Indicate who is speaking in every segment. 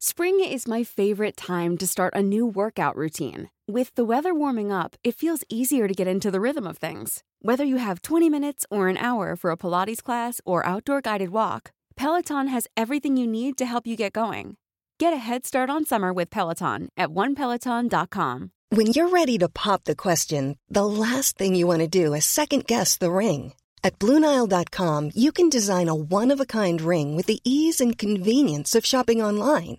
Speaker 1: Spring is my favorite time to start a new workout routine. With the weather warming up, it feels easier to get into the rhythm of things. Whether you have 20 minutes or an hour for a Pilates class or outdoor guided walk, Peloton has everything you need to help you get going. Get a head start on summer with Peloton at onepeloton.com.
Speaker 2: When you're ready to pop the question, the last thing you want to do is second guess the ring. At Bluenile.com, you can design a one of a kind ring with the ease and convenience of shopping online.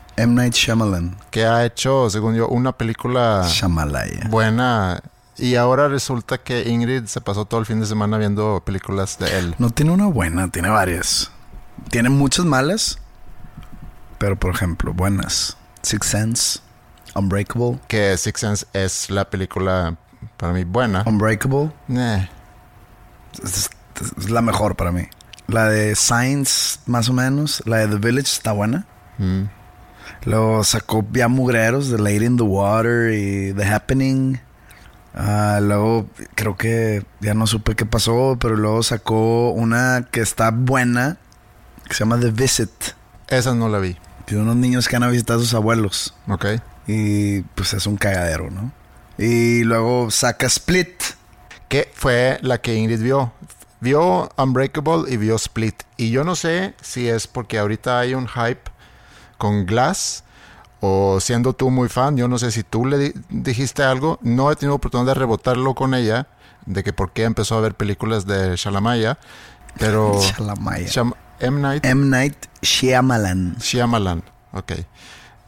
Speaker 3: M. Night Shyamalan.
Speaker 4: Que ha hecho, según yo, una película
Speaker 3: Shamalaya.
Speaker 4: buena. Y ahora resulta que Ingrid se pasó todo el fin de semana viendo películas de él.
Speaker 3: No tiene una buena, tiene varias. Tiene muchas malas, pero por ejemplo, buenas. Six Sense, Unbreakable.
Speaker 4: Que Six Sense es la película para mí buena.
Speaker 3: Unbreakable
Speaker 4: Eh,
Speaker 3: es, es la mejor para mí. La de Science, más o menos. La de The Village está buena.
Speaker 4: mm.
Speaker 3: Luego sacó ya mugreros The Lady in the Water y The Happening. Ah, luego creo que ya no supe qué pasó, pero luego sacó una que está buena, que se llama The Visit.
Speaker 4: Esa no la vi.
Speaker 3: De unos niños que van a visitar a sus abuelos.
Speaker 4: Ok.
Speaker 3: Y pues es un cagadero, ¿no? Y luego saca Split.
Speaker 4: Que fue la que Ingrid vio. Vio Unbreakable y vio Split. Y yo no sé si es porque ahorita hay un hype con Glass o siendo tú muy fan. Yo no sé si tú le di- dijiste algo. No he tenido oportunidad de rebotarlo con ella. De que por qué empezó a ver películas de Shalamaya. Pero...
Speaker 3: Shalamaya.
Speaker 4: Sham- M. Night
Speaker 3: M. Night Shyamalan.
Speaker 4: Shyamalan. Ok.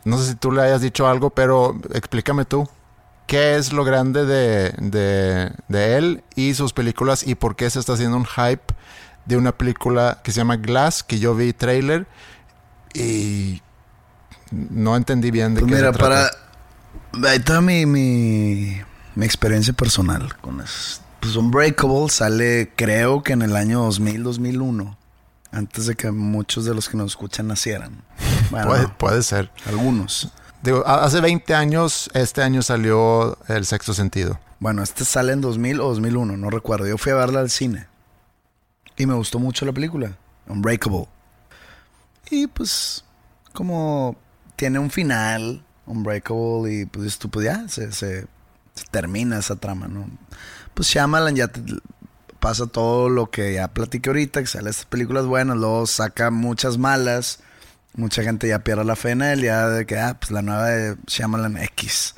Speaker 4: No sé si tú le hayas dicho algo, pero explícame tú. ¿Qué es lo grande de, de, de él y sus películas y por qué se está haciendo un hype de una película que se llama Glass, que yo vi trailer y no entendí bien de
Speaker 3: Pues
Speaker 4: qué
Speaker 3: mira,
Speaker 4: se trata.
Speaker 3: para. Ahí está mi, mi, mi experiencia personal con eso. Pues Unbreakable sale, creo que en el año 2000, 2001. Antes de que muchos de los que nos escuchan nacieran. Bueno,
Speaker 4: Puede, puede ser.
Speaker 3: algunos.
Speaker 4: Digo, hace 20 años, este año salió El Sexto Sentido.
Speaker 3: Bueno, este sale en 2000 o 2001, no recuerdo. Yo fui a verla al cine. Y me gustó mucho la película. Unbreakable. Y pues, como tiene un final, Unbreakable, y pues tú, pues ya, se, se- se termina esa trama, ¿no? Pues Shyamalan ya te- pasa todo lo que ya platiqué ahorita, que sale estas películas buenas, luego saca muchas malas. Mucha gente ya pierde la fe en él, ya de que, ah, pues la nueva de Shyamalan X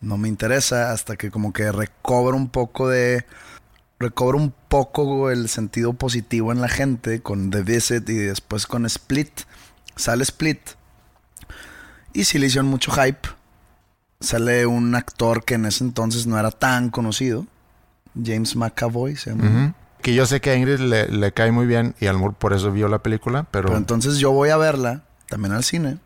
Speaker 3: no me interesa hasta que como que recobra un poco de recobra un poco el sentido positivo en la gente con The Visit y después con Split sale Split y sí le hicieron mucho hype sale un actor que en ese entonces no era tan conocido James McAvoy se llama.
Speaker 4: Que yo sé que a Ingrid le, le cae muy bien y Almur por eso vio la película, pero...
Speaker 3: Pero entonces yo voy a verla, también al cine.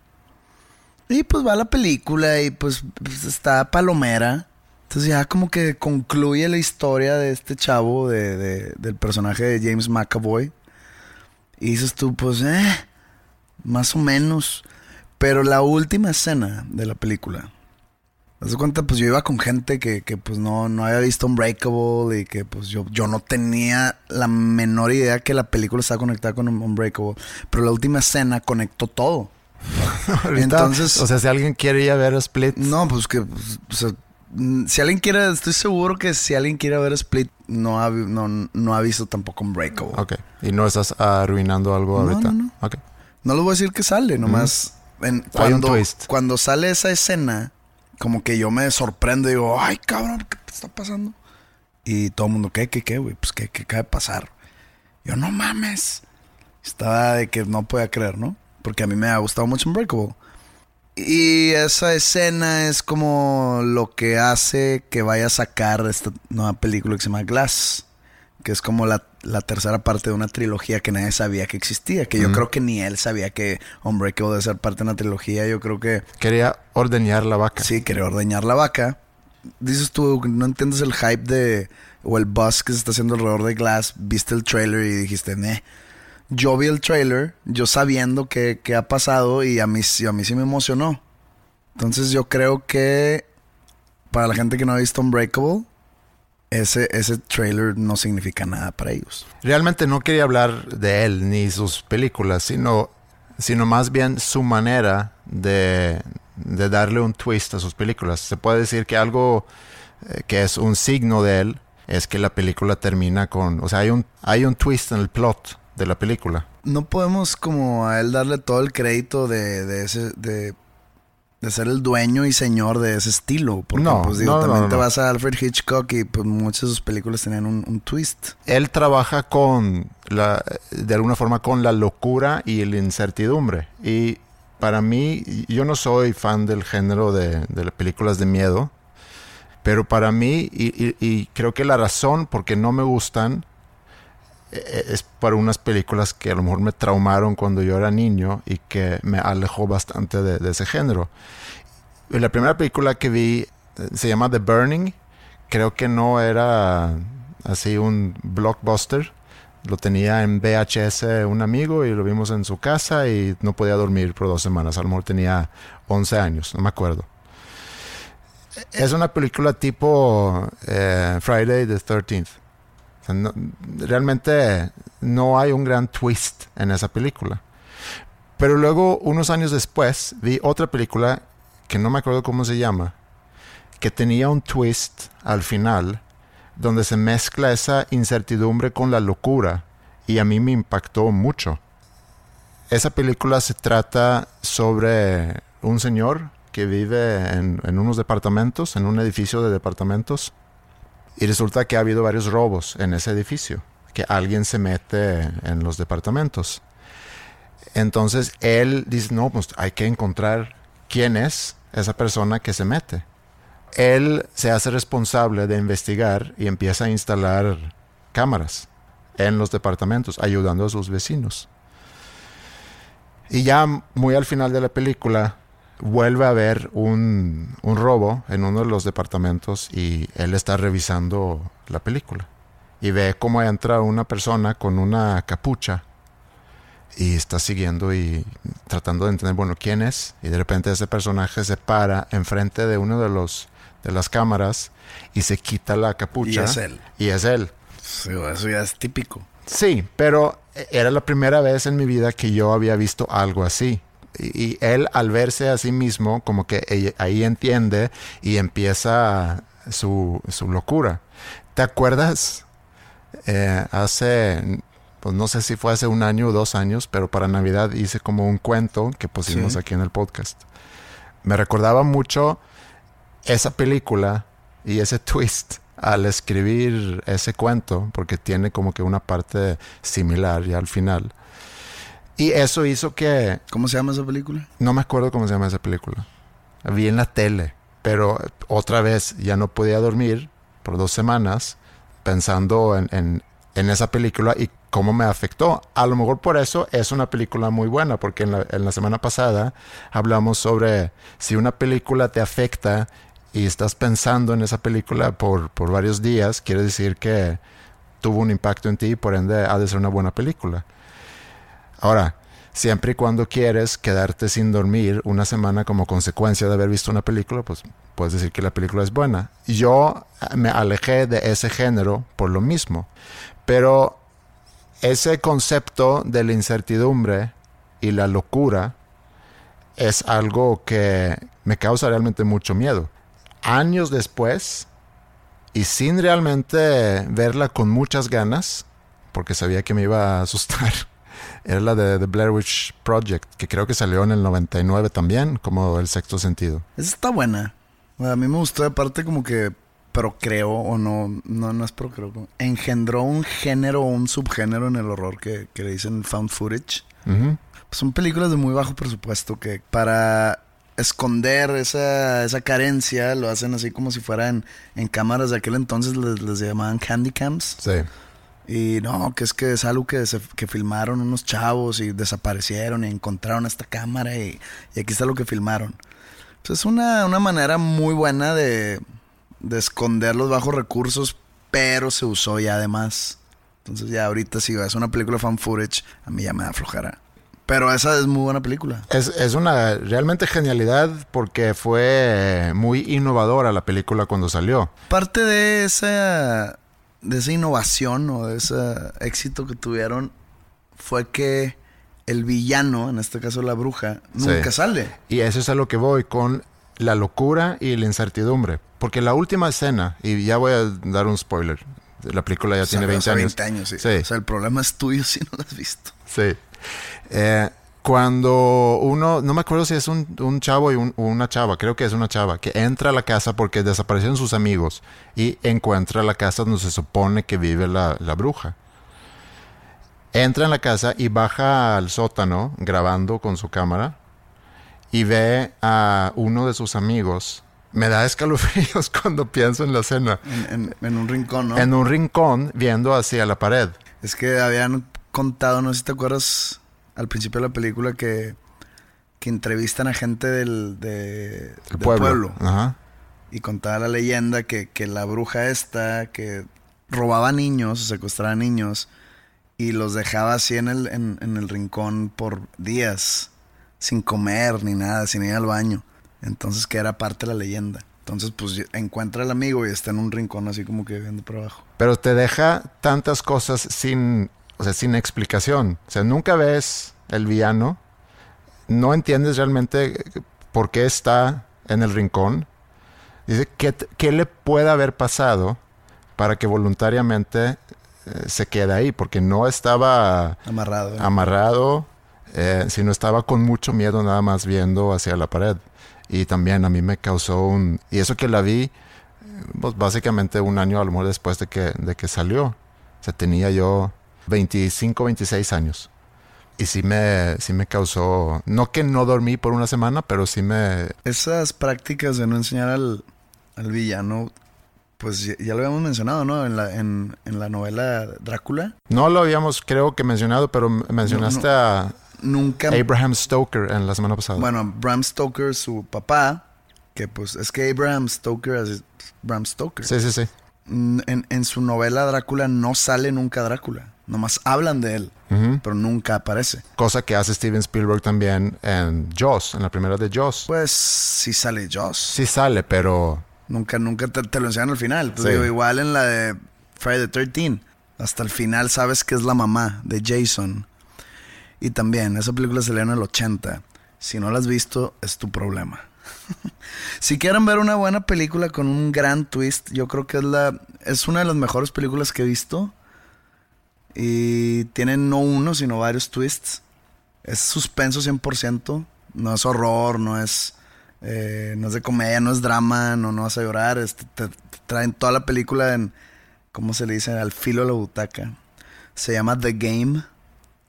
Speaker 3: Y pues va la película y pues, pues, está palomera. Entonces ya como que concluye la historia de este chavo, de, de- del personaje de James McAvoy. Y dices tú, pues, eh, más o menos. Pero la última escena de la película. ¿Te das cuenta? Pues yo iba con gente que, que, pues no, no había visto Unbreakable y que pues yo, yo no tenía la menor idea que la película estaba conectada con Unbreakable. Pero la última escena conectó todo.
Speaker 4: Ahorita,
Speaker 3: Entonces-
Speaker 4: O sea, si alguien quiere ir a ver Split...
Speaker 3: No, pues que, pues, o sea, si alguien quiere, estoy seguro que si alguien quiere ver Split, no ha, no, no ha visto tampoco Unbreakable.
Speaker 4: Ok. Y no estás arruinando algo
Speaker 3: No,
Speaker 4: ahorita.
Speaker 3: no, no.
Speaker 4: Ok.
Speaker 3: No les voy a decir que sale, nomás cuando, cuando sale esa escena, como que yo me sorprendo y digo, ay cabrón, ¿qué te está pasando? Y todo el mundo, ¿qué, qué, qué, güey? Pues, ¿qué, qué acaba de pasar? Yo, no mames. Estaba de que no podía creer, ¿no? Porque a mí me ha gustado mucho Unbreakable. Y esa escena es como lo que hace que vaya a sacar esta nueva película que se llama Glass. Que es como la la tercera parte de una trilogía que nadie sabía que existía. Que yo creo que ni él sabía que Unbreakable debe ser parte de una trilogía. Yo creo que...
Speaker 4: Quería ordeñar la vaca.
Speaker 3: Sí, quería ordeñar la vaca. Dices tú, no entiendes el hype de... O el buzz que se está haciendo alrededor de Glass. Viste el trailer y dijiste, eh. Yo vi el trailer, yo sabiendo qué ha pasado y a mí, a mí sí me emocionó. Entonces yo creo que para la gente que no ha visto Unbreakable, ese, ese trailer no significa nada para ellos.
Speaker 4: Realmente no quería hablar de él ni sus películas, sino, sino más bien su manera de, de darle un twist a sus películas. Se puede decir que algo eh, que es un signo de él es que la película termina con, o sea, hay un, hay un twist en el plot de la película.
Speaker 3: No podemos como a él darle todo el crédito de, de ese, de de ser el dueño y señor de ese estilo. Porque,
Speaker 4: no,
Speaker 3: pues digo, también te vas a Alfred Hitchcock y pues muchas de sus películas tenían un, twist.
Speaker 4: Él trabaja con la, de alguna forma con la locura y la incertidumbre. Y para mí, yo no soy fan del género de, de películas de miedo, pero para mí, y, y creo que la razón por qué no me gustan es para unas películas que a lo mejor me traumaron cuando yo era niño y que me alejó bastante de, ese género. la primera película que vi eh, se llama The Burning. Creo que no era así un blockbuster. Lo tenía en VHS un amigo y lo vimos en su casa y no podía dormir por dos semanas. A lo mejor tenía 11 años, no me acuerdo. Es una película tipo eh, Friday the 13th realmente no hay un gran twist en esa película. Pero luego, unos años después, vi otra película que no me acuerdo cómo se llama, que tenía un twist al final, donde se mezcla esa incertidumbre con la locura, y a mí me impactó mucho. Esa película se trata sobre un señor que vive en, unos departamentos, en un edificio de departamentos, y resulta que ha habido varios robos en ese edificio, que alguien se mete en los departamentos. Entonces él dice, no, pues hay que encontrar quién es esa persona que se mete. Él se hace responsable de investigar y empieza a instalar cámaras en los departamentos, ayudando a sus vecinos. Y ya muy al final de la película, vuelve a ver un, robo en uno de los departamentos y él está revisando la película. Y ve cómo entra una persona con una capucha y está siguiendo y tratando de entender, bueno, quién es. Y de repente ese personaje se para enfrente de uno de los de las cámaras y se quita la capucha.
Speaker 3: Y es él.
Speaker 4: Y es él.
Speaker 3: eso ya es típico.
Speaker 4: Sí, pero era la primera vez en mi vida que yo había visto algo así y él al verse a sí mismo como que ahí entiende y empieza su, locura. ¿Te acuerdas? Eh, hace, pues no sé si fue hace un año o dos años, pero para Navidad hice como un cuento que pusimos aquí en el podcast. Me recordaba mucho esa película y ese twist al escribir ese cuento, porque tiene como que una parte similar ya al final. Y eso hizo que...
Speaker 3: ¿Cómo se llama esa película?
Speaker 4: No me acuerdo cómo se llama esa película. Vi en la tele, pero otra vez ya no podía dormir por dos semanas pensando en, esa película y cómo me afectó. A lo mejor por eso es una película muy buena, porque en la, semana pasada hablamos sobre si una película te afecta y estás pensando en esa película por, por varios días, quiere decir que tuvo un impacto en ti y por ende ha de ser una buena película. Ahora, siempre y cuando quieres quedarte sin dormir una semana como consecuencia de haber visto una película, pues puedes decir que la película es buena. Yo me alejé de ese género por lo mismo. Pero ese concepto de la incertidumbre y la locura es algo que me causa realmente mucho miedo. Años después, y sin realmente verla con muchas ganas, porque sabía que me iba a asustar, era la de The Blair Witch Project, que creo que salió en el 99 también, como El Sexto Sentido.
Speaker 3: Esa está buena. A mí me gustó, aparte como que procreó, o no, no, no es procreó, engendró un género o un subgénero en el horror que, le dicen found footage. son películas de muy bajo presupuesto que para esconder esa, esa carencia lo hacen así como si fueran en cámaras de aquel entonces les, les llamaban candy cams.
Speaker 4: Sí
Speaker 3: Y no, que es que es algo que, se- que filmaron unos chavos y desaparecieron y encontraron esta cámara y, y aquí está lo que filmaron. Pues es una, una manera muy buena de, de esconder los bajos recursos, pero se usó ya además. Entonces ya ahorita si es una película fan footage, a mí ya me da flojera. Pero esa es muy buena película.
Speaker 4: Es, es una realmente genialidad porque fue muy innovadora la película cuando salió.
Speaker 3: Parte de esa, de esa innovación o de ese éxito que tuvieron fue que el villano, en este caso la bruja, nunca
Speaker 4: Sí.
Speaker 3: sale.
Speaker 4: Y eso es a lo que voy con la locura y la incertidumbre. Porque la última escena, y ya voy a dar un spoiler, la película ya tiene
Speaker 3: Salió
Speaker 4: 20
Speaker 3: hace
Speaker 4: años.
Speaker 3: 20 años, sí.
Speaker 4: Sí.
Speaker 3: O sea, el problema es tuyo si no lo has visto.
Speaker 4: Sí. Eh, cuando uno, no me acuerdo si es un, un chavo y un- una chava, creo que es una chava, que entra a la casa porque desaparecieron sus amigos y encuentra la casa donde se supone que vive la, la bruja. Entra en la casa y baja al sótano grabando con su cámara y ve a uno de sus amigos. Me da escalofríos cuando pienso en la escena.
Speaker 3: En, en- en un rincón, ¿no?
Speaker 4: En un rincón viendo hacia la pared.
Speaker 3: Es que habían contado, no sé si te acuerdas al principio de la película que, que entrevistan a gente del, de-
Speaker 4: El
Speaker 3: del
Speaker 4: pueblo.
Speaker 3: pueblo.
Speaker 4: Ajá.
Speaker 3: Y contaba la leyenda que, que la bruja esta, que robaba niños, secuestraba niños, y los dejaba así en el, en, en el rincón por días, sin comer ni nada, sin ir al baño. Entonces que era parte de la leyenda. Entonces pues encuentra al amigo y está en un rincón así como que viendo por abajo.
Speaker 4: Pero te deja tantas cosas sin, o sea, sin explicación. O sea, nunca ves el villano, no entiendes realmente por qué está en el rincón. Dice, ¿qué, qué le puede haber pasado para que voluntariamente eh, se quede ahí? Porque no estaba
Speaker 3: Amarrado. ¿eh?
Speaker 4: amarrado, eh, sino estaba con mucho miedo nada más viendo hacia la pared. Y también a mí me causó un... Y eso que la vi, eh, pues básicamente un año a lo mejor después de que, de que salió. O sea, tenía yo 25, 26 años. Y sí me, sí me causó... No que no dormí por una semana, pero sí me...
Speaker 3: Esas prácticas de no enseñar al, al villano, pues ya, ya lo habíamos mencionado, ¿no? En la, en, en la novela Drácula.
Speaker 4: No lo habíamos, creo que mencionado, pero mencionaste
Speaker 3: No,
Speaker 4: a
Speaker 3: Nunca...
Speaker 4: Abraham Stoker en la semana pasada.
Speaker 3: Bueno, Bram Stoker, su papá, que pues es que Abraham Stoker es Bram Stoker.
Speaker 4: Sí, sí, sí.
Speaker 3: En, en su novela Drácula no sale nunca Drácula. Nomás hablan de él, pero nunca aparece.
Speaker 4: Cosa que hace Steven Spielberg también en Jaws, en la primera de Jaws.
Speaker 3: Pues sí sale Joss.
Speaker 4: Sí sale, pero
Speaker 3: Nunca, nunca te, te lo enseñan al final. Pues
Speaker 4: Sí.
Speaker 3: digo, igual en la de Friday the 13 Hasta el final sabes que es la mamá de Jason. Y también, esa película salió en el 80. Si no la has visto, es tu problema. si quieren ver una buena película con un gran twist, yo creo que es la es una de las mejores películas que he visto. Y tiene no uno, sino varios twists. Es suspenso 100%. No es horror, no es, eh, no es de comedia, no es drama, no, no vas a llorar. es- te, traen toda la película en, ¿cómo se le dice? Al filo de la butaca. Se llama The Game.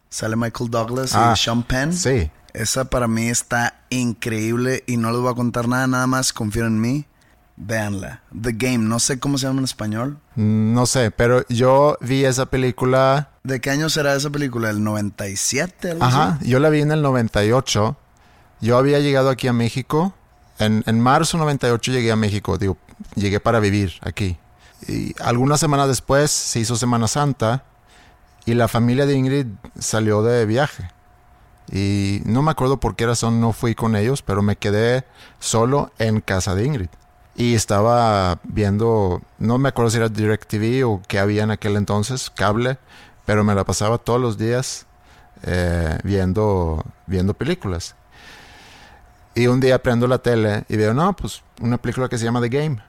Speaker 3: Sale Michael Douglas
Speaker 4: Ah,
Speaker 3: y Sean Penn.
Speaker 4: sí.
Speaker 3: Esa para mí está increíble y no les voy a contar nada, nada más. Confíen en mí. Véanla. The Game. No sé cómo se llama en español.
Speaker 4: No sé, pero yo vi esa película.
Speaker 3: ¿De qué año será esa película? ¿El 97? Algo
Speaker 4: Ajá,
Speaker 3: así?
Speaker 4: yo la vi en el 98. Yo había llegado aquí a México. En, en marzo 98 llegué a México. Digo, llegué para vivir aquí. Y algunas semanas después se hizo Semana Santa. Y la familia de Ingrid salió de viaje. Y no me acuerdo por qué razón no fui con ellos, pero me quedé solo en casa de Ingrid. Y estaba viendo, no me acuerdo si era DirecTV o qué había en aquel entonces, cable, pero me la pasaba todos los días eh, viendo, viendo películas. Y un día prendo la tele y veo, no, pues una película que se llama The Game.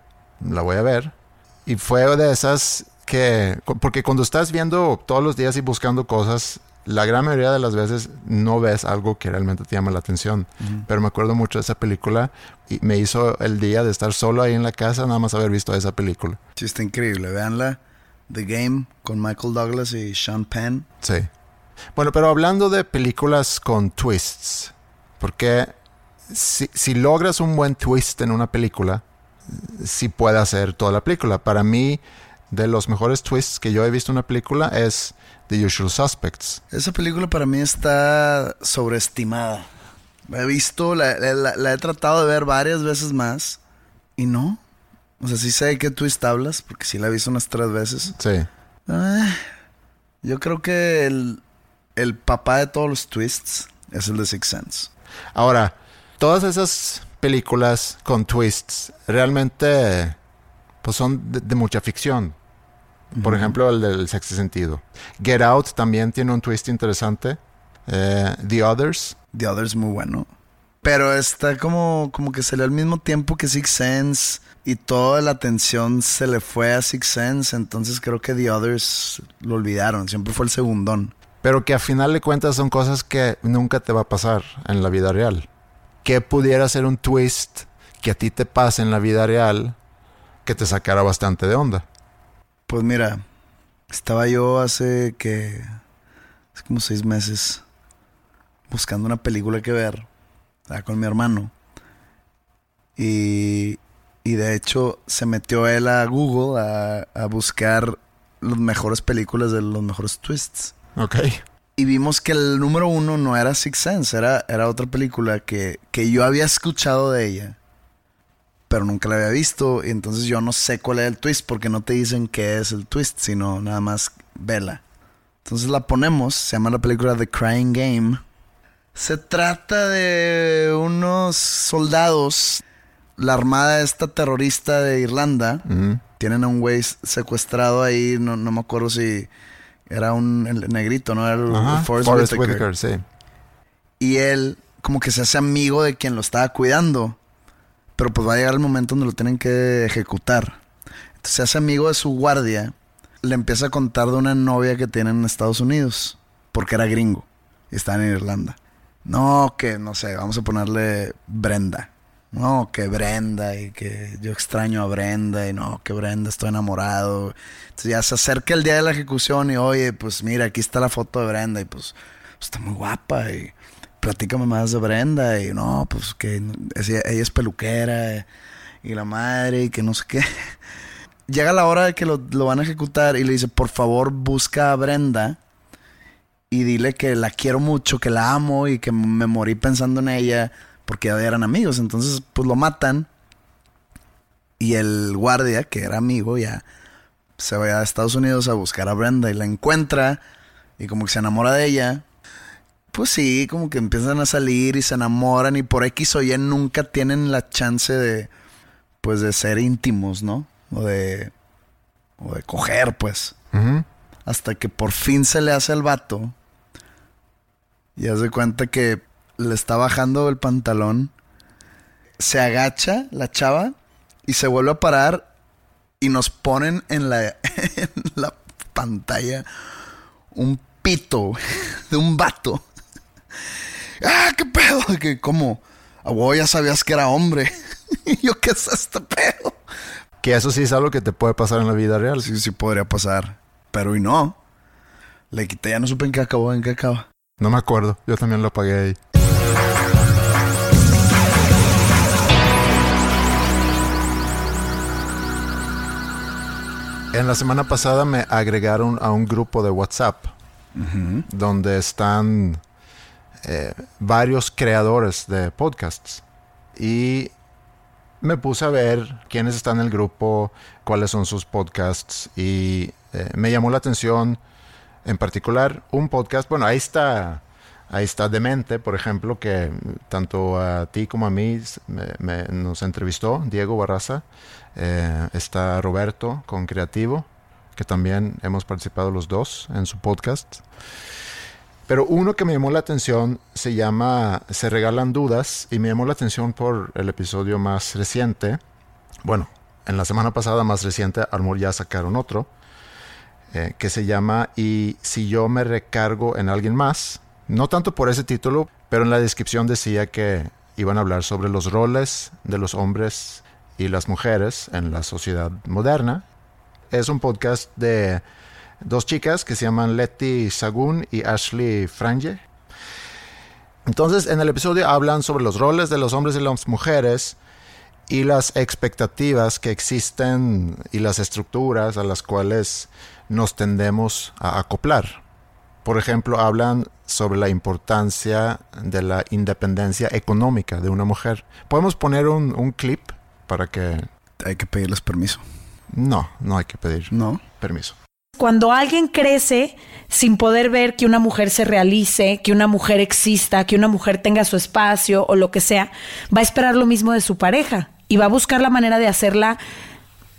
Speaker 4: La voy a ver. Y fue de esas que, porque cuando estás viendo todos los días y buscando cosas, la gran mayoría de las veces no ves algo que realmente te llama la atención. Pero me acuerdo mucho de esa película y me hizo el día de estar solo ahí en la casa, nada más haber visto esa película.
Speaker 3: Sí, está increíble. Véanla. The Game con Michael Douglas y Sean Penn.
Speaker 4: Sí. Bueno, pero hablando de películas con twists, porque si, si logras un buen twist en una película, sí puede hacer toda la película. Para mí, de los mejores twists que yo he visto en una película es The Usual Suspects.
Speaker 3: Esa película para mí está sobreestimada. La he visto, la, la- la he tratado de ver varias veces más y no. O sea, sí sé de qué twist hablas, porque sí la he visto unas tres veces.
Speaker 4: Sí.
Speaker 3: Yo creo que el, el papá de todos los twists es el de Six Sense.
Speaker 4: Ahora, todas esas películas con twists realmente pues son de, de mucha ficción. Por ejemplo, el del sexto sentido. Get Out también tiene un twist interesante. Eh, The Others.
Speaker 3: The Other es muy bueno. Pero está como, como que salió al mismo tiempo que Six Sense y toda la atención se le fue a Six Sense. Entonces creo que The Others lo olvidaron. Siempre fue el segundón.
Speaker 4: Pero que a final de cuentas son cosas que nunca te va a pasar en la vida real. ¿Qué pudiera ser un twist que a ti te pase en la vida real que te sacara bastante de onda?
Speaker 3: Pues mira, estaba yo hace que. Hace como seis meses buscando una película que ver. Estaba con mi hermano. Y. Y de hecho se metió él a Google a, a buscar las mejores películas de los mejores twists.
Speaker 4: Ok.
Speaker 3: Y vimos que el número uno no era Six Sense, era, era otra película que, que yo había escuchado de ella, pero nunca la había visto. Y entonces yo no sé cuál es el twist, porque no te dicen qué es el twist, sino nada más vela. Entonces la ponemos, se llama la película The Crying Game. Se trata de unos soldados, la armada esta terrorista de Irlanda, tienen a un güey secuestrado ahí, no, no me acuerdo si era un el negrito, ¿no? Era el,
Speaker 4: Ajá.
Speaker 3: el Forrest
Speaker 4: Forrest
Speaker 3: Whitaker.
Speaker 4: Whitaker, sí.
Speaker 3: Y él como que se hace amigo de quien lo estaba cuidando. Pero pues va a llegar el momento donde lo tienen que ejecutar. Entonces se hace amigo de su guardia. Le empieza a contar de una novia que tiene en Estados Unidos. Porque era gringo. Y está en Irlanda. No, que no sé, vamos a ponerle Brenda. No, que Brenda y que yo extraño a Brenda y no, que Brenda estoy enamorado. Entonces ya se acerca el día de la ejecución y oye, pues mira, aquí está la foto de Brenda y pues está muy guapa y platícame más de Brenda y no, pues que es- ella es peluquera y la madre y que no sé qué. Llega la hora de que lo, lo van a ejecutar y le dice, por favor busca a Brenda y dile que la quiero mucho, que la amo y que me morí pensando en ella porque ya eran amigos. Entonces, pues lo matan y el guardia, que era amigo, ya se va a Estados Unidos a buscar a Brenda y la encuentra y como que se enamora de ella. Pues sí, como que empiezan a salir y se enamoran y por X o Y nunca tienen la chance de, pues de ser íntimos, ¿no? O de, o de coger, pues. Hasta que por fin se le hace al vato. Y hace cuenta que le está bajando el pantalón. Se agacha la chava y se vuelve a parar. Y nos ponen en la, en la pantalla un pito de un vato. ¡Ah, qué pedo! Que como, a vos ya sabías que era hombre. y yo, ¿qué es este pedo?
Speaker 4: Que eso sí es algo que te puede pasar en la vida real.
Speaker 3: Sí, sí podría pasar. Pero y no. Le quité, ya no supe en qué acabó, en qué acaba.
Speaker 4: No me acuerdo. Yo también lo apagué ahí. En la semana pasada me agregaron a un grupo de WhatsApp donde están eh, varios creadores de podcasts. Y me puse a ver quiénes están en el grupo, cuáles son sus podcasts y eh, me llamó la atención en particular un podcast, bueno, ahí está ahí está Demente, por ejemplo, que tanto a ti como a mí me- me- nos entrevistó, Diego Barraza, Eh, está Roberto con Creativo, que también hemos participado los dos en su podcast. Pero uno que me llamó la atención se llama Se regalan dudas y me llamó la atención por el episodio más reciente. Bueno, en la semana pasada más reciente, a lo mejor ya sacaron otro, eh, que se llama Y si yo me recargo en alguien más. No tanto por ese título, pero en la descripción decía que iban a hablar sobre los roles de los hombres y las mujeres en la sociedad moderna. Es un podcast de dos chicas que se llaman Letty Sagun y Ashley Franje. Entonces, en el episodio hablan sobre los roles de los hombres y las mujeres y las expectativas que existen y las estructuras a las cuales nos tendemos a acoplar. Por ejemplo, hablan sobre la importancia de la independencia económica de una mujer. ¿Podemos poner un, un clip para que...
Speaker 3: Hay que pedirles permiso.
Speaker 4: No, no hay que pedir
Speaker 3: No.
Speaker 4: permiso.
Speaker 5: Cuando alguien crece sin poder ver que una mujer se realice, que una mujer exista, que una mujer tenga su espacio o lo que sea, va a esperar lo mismo de su pareja y va a buscar la manera de hacerla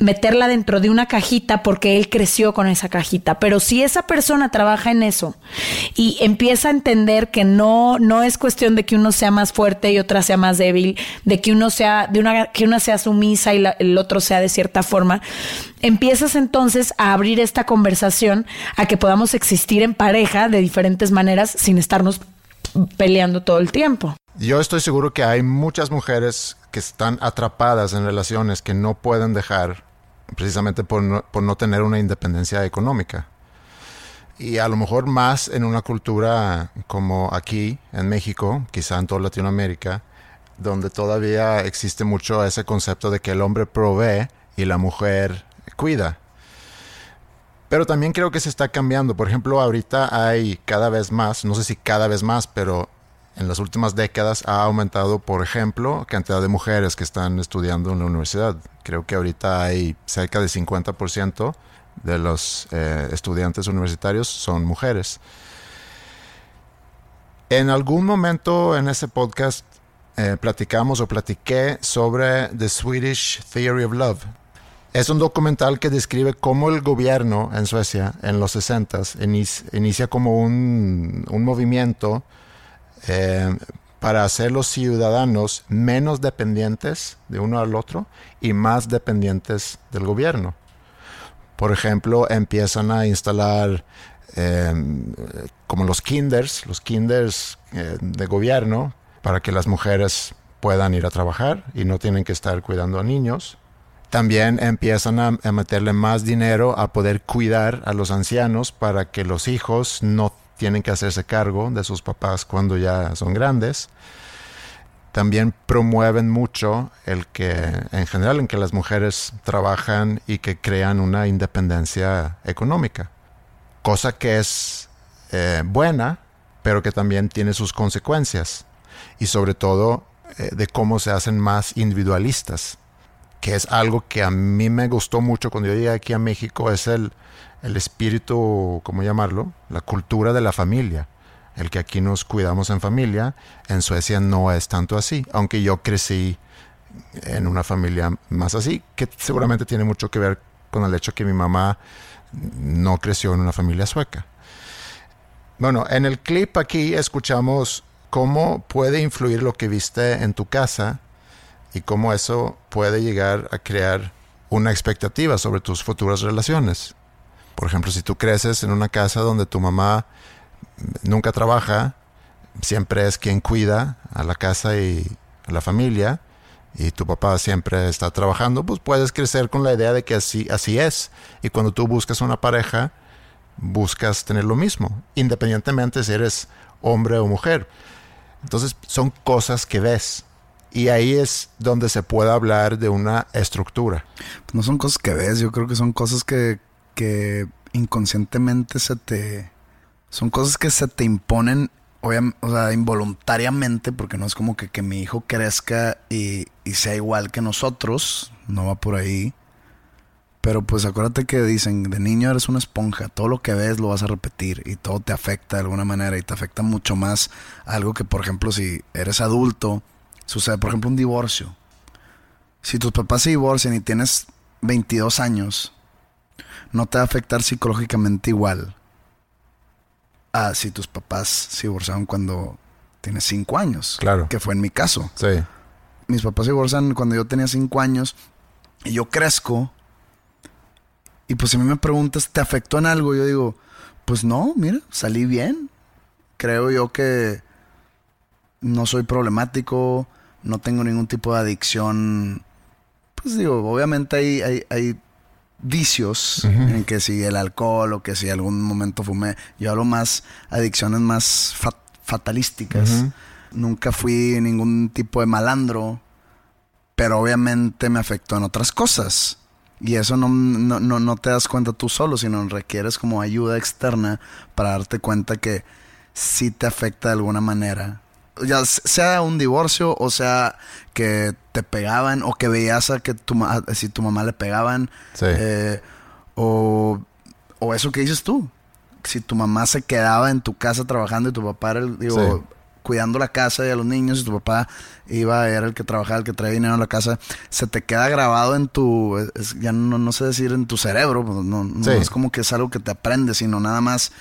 Speaker 5: meterla dentro de una cajita porque él creció con esa cajita. Pero si esa persona trabaja en eso y empieza a entender que no, no es cuestión de que uno sea más fuerte y otra sea más débil, de que uno sea, de una, que una sea sumisa y la- el otro sea de cierta forma, empiezas entonces a abrir esta conversación a que podamos existir en pareja de diferentes maneras sin estarnos peleando todo el tiempo.
Speaker 4: Yo estoy seguro que hay muchas mujeres que están atrapadas en relaciones que no pueden dejar precisamente por no, por no tener una independencia económica. Y a lo mejor más en una cultura como aquí, en México, quizá en toda Latinoamérica, donde todavía existe mucho ese concepto de que el hombre provee y la mujer cuida. Pero también creo que se está cambiando. Por ejemplo, ahorita hay cada vez más, no sé si cada vez más, pero en las últimas décadas ha aumentado, por ejemplo, cantidad de mujeres que están estudiando en la universidad. Creo que ahorita hay cerca de 50% de los eh, estudiantes universitarios son mujeres. En algún momento en ese podcast eh, platicamos o platiqué sobre The Swedish Theory of Love. Es un documental que describe cómo el gobierno en Suecia en los 60 inicia como un, un movimiento eh, para hacer los ciudadanos menos dependientes de uno al otro y más dependientes del gobierno. Por ejemplo, empiezan a instalar eh, como los kinders, los kinders eh, de gobierno, para que las mujeres puedan ir a trabajar y no tienen que estar cuidando a niños. También empiezan a, a meterle más dinero a poder cuidar a los ancianos para que los hijos no tienen que hacerse cargo de sus papás cuando ya son grandes. También promueven mucho el que, en general, en que las mujeres trabajan y que crean una independencia económica. Cosa que es eh, buena, pero que también tiene sus consecuencias. Y sobre todo eh, de cómo se hacen más individualistas. Que es algo que a mí me gustó mucho cuando yo llegué aquí a México, es el, el espíritu, ¿cómo llamarlo? La cultura de la familia. El que aquí nos cuidamos en familia. En Suecia no es tanto así, aunque yo crecí en una familia más así, que seguramente tiene mucho que ver con el hecho que mi mamá no creció en una familia sueca. Bueno, en el clip aquí escuchamos cómo puede influir lo que viste en tu casa y cómo eso puede llegar a crear una expectativa sobre tus futuras relaciones. Por ejemplo, si tú creces en una casa donde tu mamá nunca trabaja, siempre es quien cuida a la casa y a la familia, y tu papá siempre está trabajando, pues puedes crecer con la idea de que así, así es. Y cuando tú buscas una pareja, buscas tener lo mismo, independientemente si eres hombre o mujer. Entonces son cosas que ves. Y ahí es donde se puede hablar de una estructura.
Speaker 3: No son cosas que ves, yo creo que son cosas que, que inconscientemente se te... Son cosas que se te imponen, o sea, involuntariamente, porque no es como que, que mi hijo crezca y, y sea igual que nosotros, no va por ahí. Pero pues acuérdate que dicen, de niño eres una esponja, todo lo que ves lo vas a repetir y todo te afecta de alguna manera y te afecta mucho más algo que, por ejemplo, si eres adulto, sucede, por ejemplo, un divorcio. Si tus papás se divorcian y tienes 22 años, no te va a afectar psicológicamente igual a si tus papás se divorciaron cuando tienes 5 años.
Speaker 4: Claro.
Speaker 3: Que fue en mi caso.
Speaker 4: Sí.
Speaker 3: Mis papás se divorcian cuando yo tenía 5 años y yo crezco. Y pues si a mí me preguntas, ¿te afectó en algo? Yo digo, pues no, mira, salí bien. Creo yo que no soy problemático, no tengo ningún tipo de adicción. Pues digo, obviamente hay, hay, hay vicios en que si el alcohol o que si algún momento fumé. Yo hablo más adicciones más fa- fatalísticas. Nunca fui ningún tipo de malandro. pero obviamente me afectó en otras cosas. Y eso no, no, no, no te das cuenta tú solo, sino requieres como ayuda externa para darte cuenta que sí te afecta de alguna manera. Ya sea un divorcio o sea que te pegaban o que veías a que tu, ma- si tu mamá le pegaban
Speaker 4: Sí.
Speaker 3: eh, o, o eso que dices tú. Si tu mamá se quedaba en tu casa trabajando y tu papá era el, digo,
Speaker 4: Sí.
Speaker 3: cuidando la casa y a los niños y tu papá iba, era el que trabajaba, el que traía dinero a la casa, se te queda grabado en tu, es- ya no, no sé decir en tu cerebro, pues, no, no
Speaker 4: Sí.
Speaker 3: es como que es algo que te aprendes, sino nada más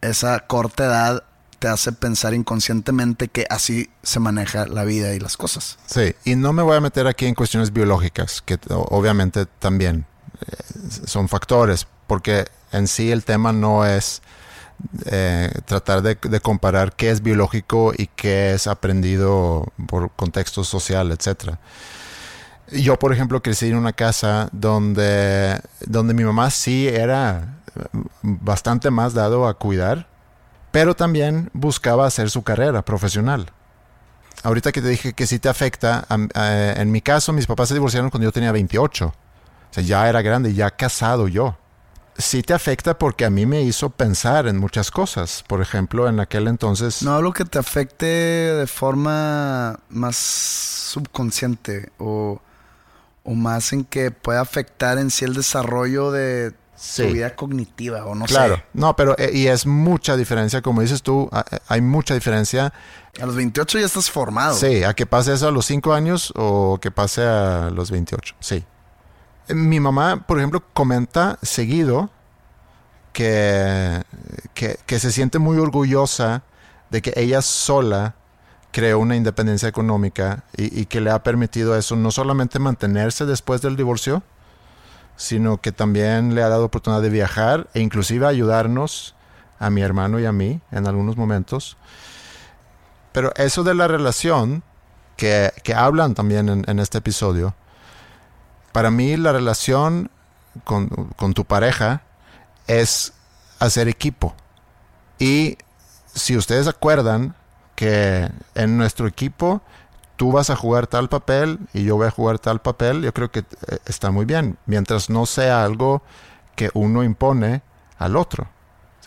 Speaker 3: esa corta edad te hace pensar inconscientemente que así se maneja la vida y las cosas.
Speaker 4: Sí, y no me voy a meter aquí en cuestiones biológicas, que obviamente también eh, son factores, porque en sí el tema no es eh, tratar de, de comparar qué es biológico y qué es aprendido por contexto social, etcétera. Yo, por ejemplo, crecí en una casa donde, donde mi mamá sí era eh, bastante más dado a cuidar, pero también buscaba hacer su carrera profesional ahorita que te dije que sí te afecta, eh, en mi caso mis papás se divorciaron cuando yo tenía 28. O sea, ya era grande, ya casado yo. Sí te afecta porque a mí me hizo pensar en muchas cosas. Por ejemplo, en aquel entonces...
Speaker 3: No hablo que te afecte de forma más subconsciente o, o más en que pueda afectar en sí el desarrollo de
Speaker 4: Sí.
Speaker 3: tu vida cognitiva o no
Speaker 4: claro,
Speaker 3: sé.
Speaker 4: no, pero eh, y es mucha diferencia, como dices tú, eh, hay mucha diferencia,
Speaker 3: A los 28 ya estás formado.
Speaker 4: sí, a que pase eso a los 5 años o que pase a los 28, sí. Eh, Mi mamá, por ejemplo, comenta seguido que, que, que se siente muy orgullosa de que ella sola creó una independencia económica y, y que le ha permitido eso no solamente mantenerse después del divorcio, sino que también le ha dado oportunidad de viajar e inclusive ayudarnos a mi hermano y a mí en algunos momentos. Pero eso de la relación que, que hablan también en, este episodio, para mí la relación con, con tu pareja es hacer equipo. Y si ustedes acuerdan que en nuestro equipo tú vas a jugar tal papel y yo voy a jugar tal papel, yo creo que eh, está muy bien, mientras no sea algo que uno impone al otro.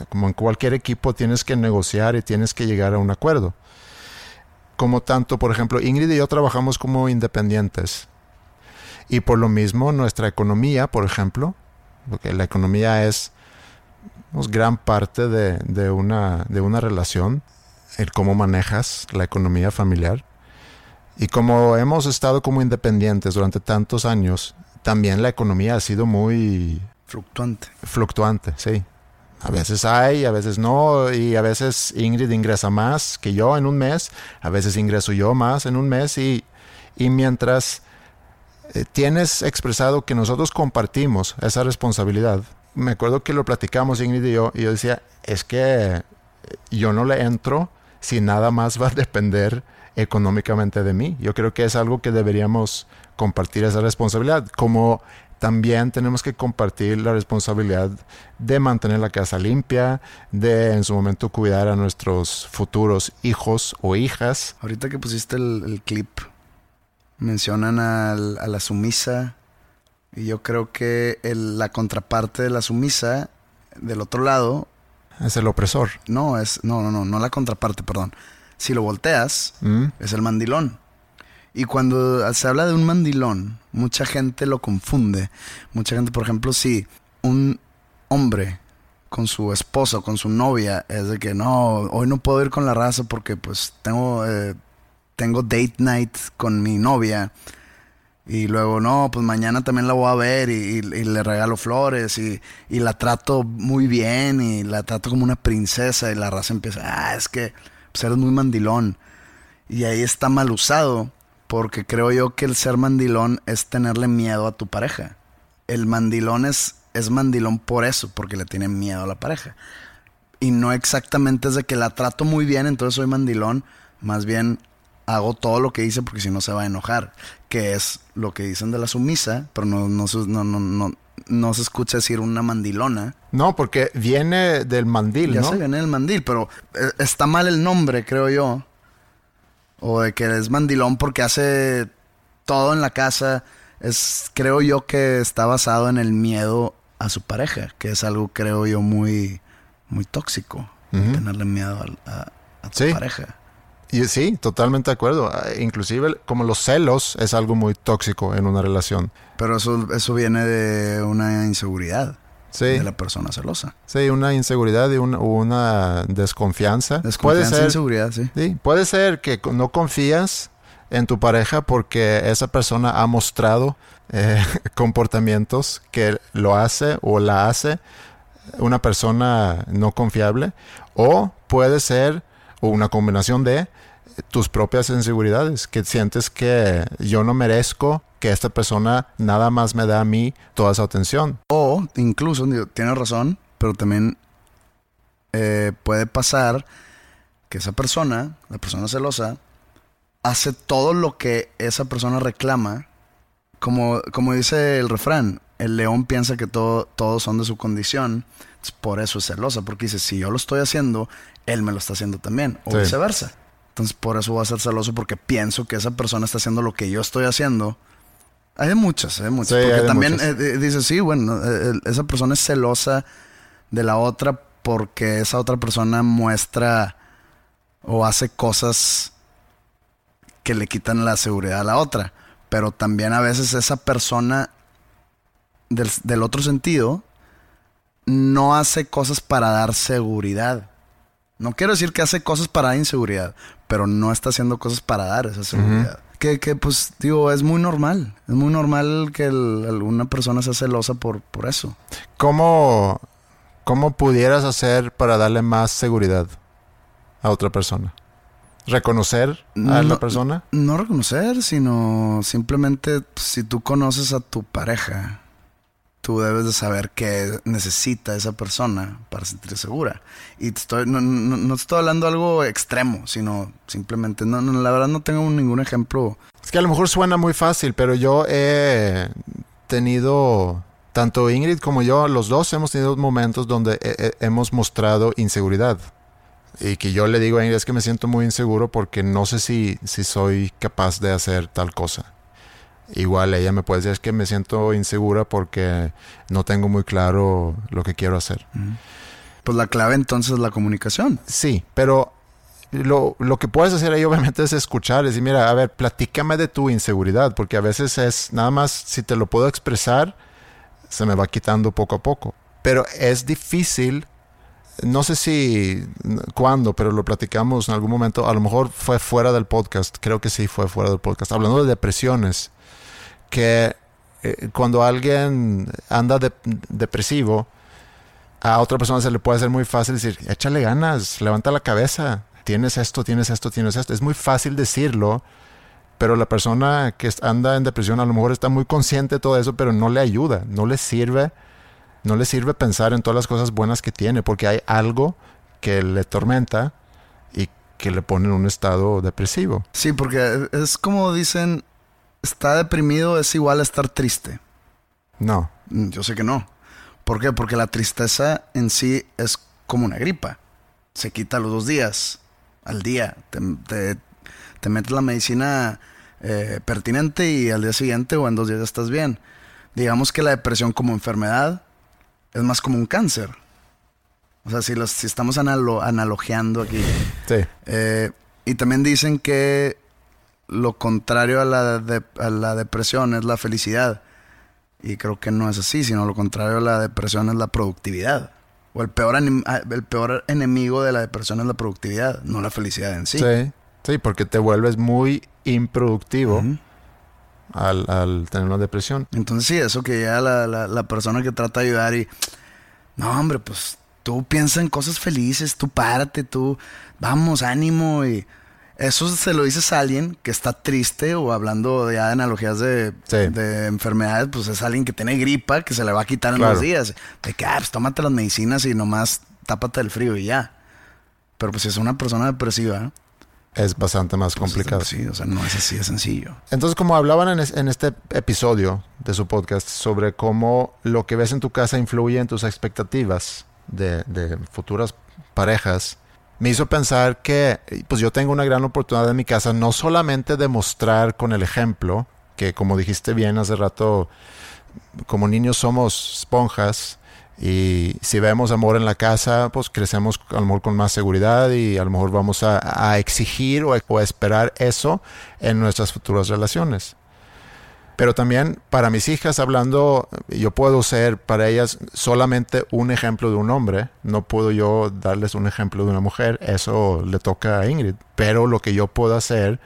Speaker 4: Como en cualquier equipo tienes que negociar y tienes que llegar a un acuerdo. Como tanto, por ejemplo, Ingrid y yo trabajamos como independientes. Y por lo mismo nuestra economía, por ejemplo, porque la economía es gran parte de, de una, de una relación, el cómo manejas la economía familiar. Y como hemos estado como independientes durante tantos años, también la economía ha sido muy
Speaker 3: Fluctuante.
Speaker 4: fluctuante, sí. A veces hay, a veces no, y a veces Ingrid ingresa más que yo en un mes, a veces ingreso yo más en un mes, y, y mientras eh, tienes expresado que nosotros compartimos esa responsabilidad, me acuerdo que lo platicamos Ingrid y yo, y yo decía, es que yo no le entro si nada más va a depender económicamente de mí. Yo creo que es algo que deberíamos compartir esa responsabilidad, como también tenemos que compartir la responsabilidad de mantener la casa limpia, de en su momento cuidar a nuestros futuros hijos o hijas.
Speaker 3: Ahorita que pusiste el, el clip, mencionan al- a la sumisa. Y yo creo que el- la contraparte de la sumisa, del otro lado,
Speaker 4: Es el opresor.
Speaker 3: no es. No, no, no, no la contraparte, perdón. Si lo volteas,
Speaker 4: ¿Mm?
Speaker 3: es el mandilón. Y cuando se habla de un mandilón, mucha gente lo confunde. Mucha gente, por ejemplo, si un hombre con su esposa o con su novia es de que no, hoy no puedo ir con la raza porque pues tengo, eh, tengo date night con mi novia. Y luego, no, pues mañana también la voy a ver y, y- y le regalo flores y, y la trato muy bien y la trato como una princesa y la raza empieza, ah, es que pues eres muy mandilón. Y ahí está mal usado, porque creo yo que el ser mandilón es tenerle miedo a tu pareja. El mandilón es, es mandilón por eso, porque le tiene miedo a la pareja. Y no exactamente es de que la trato muy bien, entonces soy mandilón. Más bien hago todo lo que dice porque si no se va a enojar. Que es lo que dicen de la sumisa, pero no, no, no, no, no, no se escucha decir una mandilona.
Speaker 4: No, porque viene del mandil,
Speaker 3: Ya
Speaker 4: ¿no?
Speaker 3: viene el mandil, pero eh, está mal el nombre, creo yo. O de que es mandilón porque hace todo en la casa. Es, creo yo que está basado en el miedo a su pareja, que es algo, creo yo, muy, muy tóxico. Tenerle miedo a, a- a tu
Speaker 4: Sí.
Speaker 3: pareja.
Speaker 4: Y sí, totalmente de acuerdo. Ah, Inclusive como los celos es algo muy tóxico en una relación.
Speaker 3: Pero eso, eso viene de una inseguridad
Speaker 4: Sí,
Speaker 3: de la persona celosa.
Speaker 4: sí, una inseguridad y una, una desconfianza.
Speaker 3: Desconfianza,
Speaker 4: puede ser,
Speaker 3: inseguridad, sí.
Speaker 4: sí, puede ser que no confías en tu pareja porque esa persona ha mostrado eh, comportamientos que lo hace o la hace una persona no confiable. O puede ser una combinación de tus propias inseguridades, que sientes que yo no merezco que esta persona nada más me da a mí toda esa atención.
Speaker 3: O incluso, digo, tienes razón, pero también eh, puede pasar que esa persona, la persona celosa, hace todo lo que esa persona reclama. Como, como dice el refrán, el león piensa que todo, todos son de su condición. Por eso es celosa, porque dice, si yo lo estoy haciendo, él me lo está haciendo también. O
Speaker 4: Sí.
Speaker 3: viceversa. Entonces por eso voy a ser celoso, porque pienso que esa persona está haciendo lo que yo estoy haciendo. Hay de muchas, hay de muchas.
Speaker 4: Sí, hay
Speaker 3: porque
Speaker 4: de
Speaker 3: también
Speaker 4: muchas.
Speaker 3: eh, eh, dice, sí, bueno, eh, eh, esa persona es celosa de la otra porque esa otra persona muestra o hace cosas que le quitan la seguridad a la otra. Pero también a veces esa persona del, del otro sentido no hace cosas para dar seguridad. No quiero decir que hace cosas para dar inseguridad, pero no está haciendo cosas para dar esa seguridad. que, que, pues, digo, es muy normal. Es muy normal que alguna persona sea celosa por, por eso.
Speaker 4: ¿Cómo, ¿Cómo pudieras hacer para darle más seguridad a otra persona? ¿Reconocer a la
Speaker 3: No-
Speaker 4: persona?
Speaker 3: No reconocer, sino simplemente pues, si tú conoces a tu pareja, tú debes de saber qué necesita esa persona para sentirse segura. Y estoy, no, no, no estoy hablando de algo extremo, sino simplemente, no, no, la verdad no tengo ningún ejemplo.
Speaker 4: Es que a lo mejor suena muy fácil, pero yo he tenido, tanto Ingrid como yo, los dos hemos tenido momentos donde he- he- hemos mostrado inseguridad. Y que yo le digo a Ingrid, es que me siento muy inseguro porque no sé si, si soy capaz de hacer tal cosa. Igual ella me puede decir, es que me siento insegura porque no tengo muy claro lo que quiero hacer.
Speaker 3: Pues la clave entonces es la comunicación.
Speaker 4: Sí, pero lo, lo que puedes hacer ahí obviamente es escuchar, decir, mira, a ver, platícame de tu inseguridad, porque a veces es nada más, si te lo puedo expresar, se me va quitando poco a poco. Pero es difícil, no sé si, cuándo, pero lo platicamos en algún momento, a lo mejor fue fuera del podcast, creo que sí fue fuera del podcast, hablando de depresiones, que eh, cuando alguien anda de- depresivo, a otra persona se le puede hacer muy fácil decir, échale ganas, levanta la cabeza, tienes esto, tienes esto, tienes esto. Es muy fácil decirlo, pero la persona que anda en depresión a lo mejor está muy consciente de todo eso, pero no le ayuda, no le sirve, no le sirve pensar en todas las cosas buenas que tiene, porque hay algo que le tormenta y que le pone en un estado depresivo.
Speaker 3: Sí, porque es como dicen, está deprimido es igual a estar triste.
Speaker 4: No,
Speaker 3: Mm, Yo sé que no. ¿Por qué? Porque la tristeza en sí es como una gripa. Se quita los dos días, al día. Te, te- te metes la medicina eh, pertinente y al día siguiente o en dos días ya estás bien. Digamos que la depresión como enfermedad es más como un cáncer. O sea, si, los, si estamos analo- analogiando aquí.
Speaker 4: sí,
Speaker 3: Eh, y también dicen que lo contrario a la, de- a la depresión es la felicidad. Y creo que no es así, sino lo contrario a la depresión es la productividad. O el peor, ah, el peor enemigo de la depresión es la productividad, no la felicidad en sí.
Speaker 4: sí, sí, porque te vuelves muy improductivo al, al tener una depresión.
Speaker 3: Entonces sí, eso que ya la, la, la persona que trata de ayudar y... No, hombre, pues tú piensa en cosas felices, tú párate, tú... Vamos, ánimo y... Eso se lo dices a alguien que está triste o hablando de analogías de,
Speaker 4: Sí.
Speaker 3: de enfermedades, pues es alguien que tiene gripa que se le va a quitar en
Speaker 4: Claro.
Speaker 3: dos días. De que, ah, pues tómate las medicinas y nomás tápate el frío y ya. Pero pues si es una persona depresiva,
Speaker 4: Es bastante más
Speaker 3: pues,
Speaker 4: complicado.
Speaker 3: Sí, o sea, no es así de sencillo.
Speaker 4: Entonces, como hablaban en, es- en este episodio de su podcast sobre cómo lo que ves en tu casa influye en tus expectativas de, de futuras parejas, me hizo pensar que pues yo tengo una gran oportunidad en mi casa no solamente de mostrar con el ejemplo que como dijiste bien hace rato, como niños somos esponjas y si vemos amor en la casa, pues crecemos a lo mejor con más seguridad y a lo mejor vamos a, exigir o a esperar eso en nuestras futuras relaciones. Pero también para mis hijas, hablando, yo puedo ser para ellas solamente un ejemplo de un hombre. No puedo yo darles un ejemplo de una mujer. Eso le toca a Ingrid. Pero lo que yo puedo hacer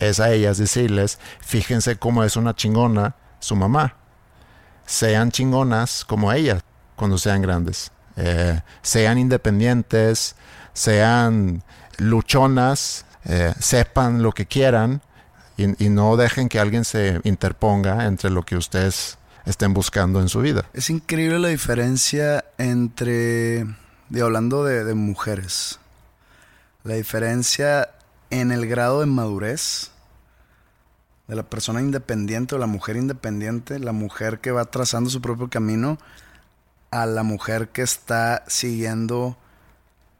Speaker 4: es a ellas decirles, fíjense cómo es una chingona su mamá. Sean chingonas como ella cuando sean grandes. Eh, sean independientes, sean luchonas, eh, sepan lo que quieran y, no dejen que alguien se interponga entre lo que ustedes estén buscando en su vida.
Speaker 3: Es increíble la diferencia entre, de, hablando de, de mujeres, la diferencia en el grado de madurez de la persona independiente o la mujer independiente, la mujer que va trazando su propio camino, a la mujer que está siguiendo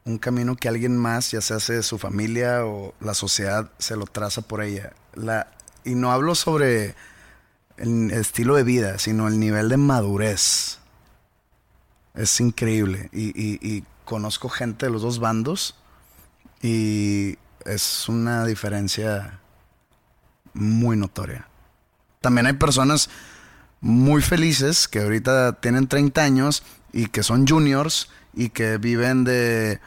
Speaker 3: un camino que alguien más, ya sea de su familia o la sociedad, se lo traza por ella. La, y no hablo sobre el estilo de vida, sino el nivel de madurez. Es increíble. Y, conozco gente de los dos bandos y es una diferencia muy notoria. También hay personas muy felices que ahorita tienen 30 años y que son juniors y que viven de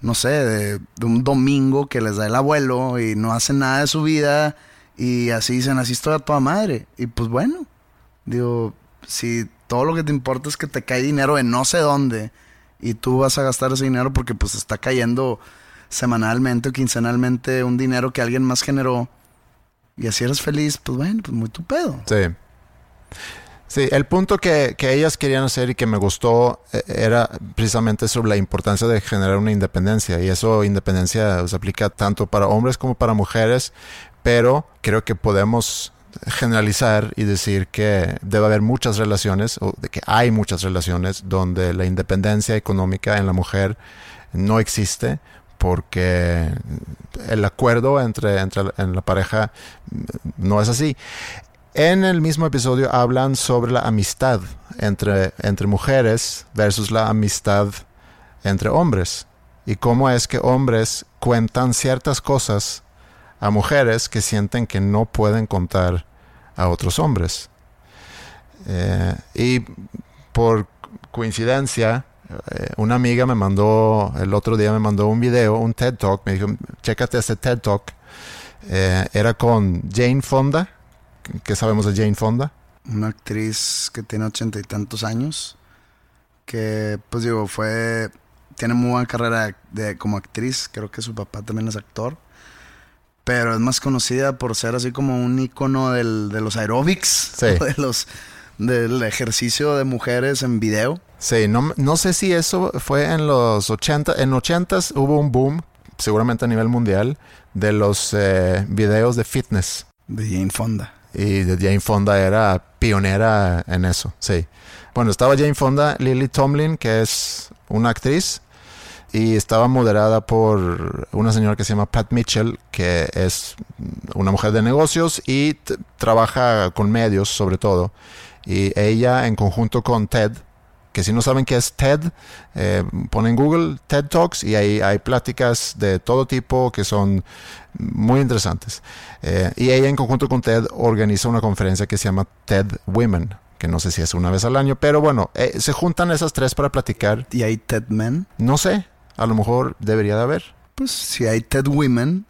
Speaker 3: no sé, de, un domingo que les da el abuelo y no hacen nada de su vida y así dicen, así estoy a toda madre. Y pues bueno, digo, si todo lo que te importa es que te cae dinero de no sé dónde y tú vas a gastar ese dinero porque pues está cayendo semanalmente o quincenalmente un dinero que alguien más generó y así eres feliz, pues bueno, pues muy tu pedo.
Speaker 4: Sí. Sí, el punto que, ellas querían hacer y que me gustó eh, era precisamente sobre la importancia de generar una independencia. Y eso, independencia, se aplica tanto para hombres como para mujeres, pero creo que podemos generalizar y decir que debe haber muchas relaciones, o de que hay muchas relaciones donde la independencia económica en la mujer no existe porque el acuerdo entre, entre en la pareja no es así. En el mismo episodio hablan sobre la amistad entre, entre mujeres versus la amistad entre hombres y cómo es que hombres cuentan ciertas cosas a mujeres que sienten que no pueden contar a otros hombres. Eh, y por coincidencia, eh, una amiga me mandó, el otro día me mandó un video, un TED Talk, me dijo, chécate este TED Talk. Eh, era con Jane Fonda, ¿Qué sabemos de Jane Fonda?
Speaker 3: Una actriz que tiene ochenta y tantos años, que pues digo, fue, tiene muy buena carrera de, como actriz, creo que su papá también es actor, pero es más conocida por ser así como un icono del, de los aerobics, de los, del ejercicio de mujeres en video.
Speaker 4: Sí, no, no sé si eso fue en los 80, en 80 hubo un boom, seguramente a nivel mundial, de los eh, videos de fitness.
Speaker 3: De Jane Fonda.
Speaker 4: Y Jane Fonda era pionera en eso, sí. Bueno, estaba Jane Fonda, Lily Tomlin, que es una actriz, y estaba moderada por una señora que se llama Pat Mitchell, que es una mujer de negocios y trabaja con medios sobre todo. Y ella en conjunto con Ted, que si no saben qué es TED, eh, ponen Google TED Talks y ahí hay pláticas de todo tipo que son muy interesantes. Eh, y ella en conjunto con TED organiza una conferencia que se llama TED Women, que no sé si es una vez al año, pero bueno, eh, se juntan esas tres para platicar.
Speaker 3: ¿Y hay TED Men?
Speaker 4: No sé, a lo mejor debería de haber.
Speaker 3: Pues si hay TED Women,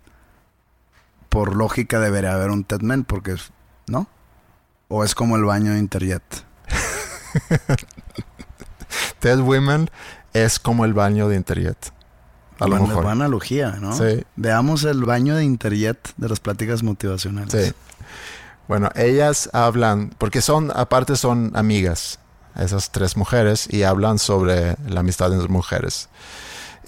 Speaker 3: por lógica debería haber un TED Men, porque, ¿no? ¿O es como el baño de Interjet?
Speaker 4: TED Women es como el baño de Interjet.
Speaker 3: A lo mejor. Buena analogía, ¿no? Sí. Veamos el baño de Interjet de las pláticas motivacionales. Sí.
Speaker 4: Bueno, ellas hablan, porque son, aparte son amigas, esas tres mujeres, y hablan sobre la amistad entre mujeres.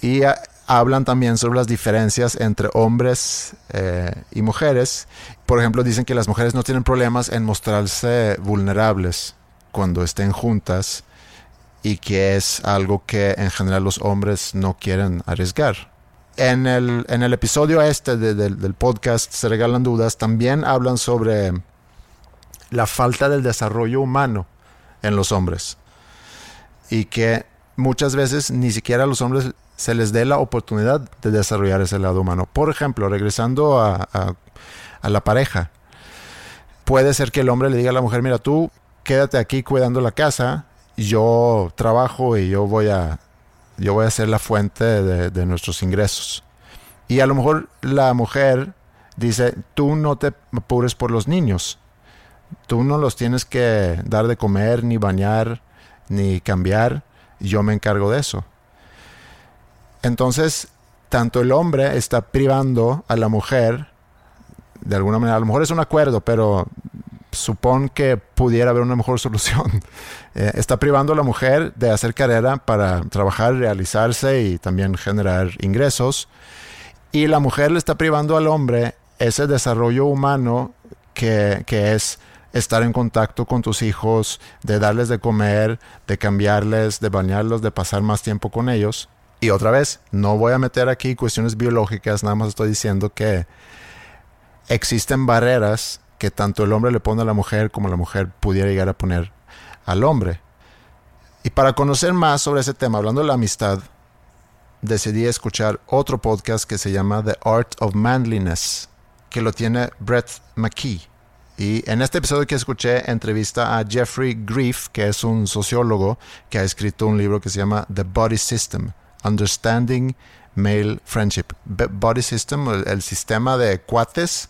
Speaker 4: Y hablan también sobre las diferencias entre hombres eh, y mujeres. Por ejemplo, dicen que las mujeres no tienen problemas en mostrarse vulnerables cuando estén juntas y que es algo que en general los hombres no quieren arriesgar. En el, en el episodio este del podcast Se Regalan Dudas también hablan sobre la falta del desarrollo humano en los hombres. Y que muchas veces ni siquiera a los hombres se les dé la oportunidad de desarrollar ese lado humano. Por ejemplo, regresando a, a la pareja, puede ser que el hombre le diga a la mujer, mira, tú quédate aquí cuidando la casa, yo trabajo y yo voy a, yo voy a ser la fuente de, nuestros ingresos. Y a lo mejor la mujer dice, tú no te apures por los niños, tú no los tienes que dar de comer, ni bañar, ni cambiar, yo me encargo de eso. Entonces, tanto el hombre está privando a la mujer, de alguna manera, a lo mejor es un acuerdo, pero supón que pudiera haber una mejor solución. Eh, está privando a la mujer de hacer carrera para trabajar, realizarse y también generar ingresos. Y la mujer le está privando al hombre ese desarrollo humano que, que es estar en contacto con tus hijos, de darles de comer, de cambiarles, de bañarlos, de pasar más tiempo con ellos. Y otra vez, no voy a meter aquí cuestiones biológicas, nada más estoy diciendo que existen barreras que tanto el hombre le pone a la mujer como la mujer pudiera llegar a poner al hombre. Y para conocer más sobre ese tema, hablando de la amistad, decidí escuchar otro podcast que se llama The Art of Manliness, que lo tiene Brett McKee. Y en este episodio que escuché entrevista a Jeffrey Grief, que es un sociólogo que ha escrito un libro que se llama The Body System, Understanding Male Friendship. Body System, el sistema de cuates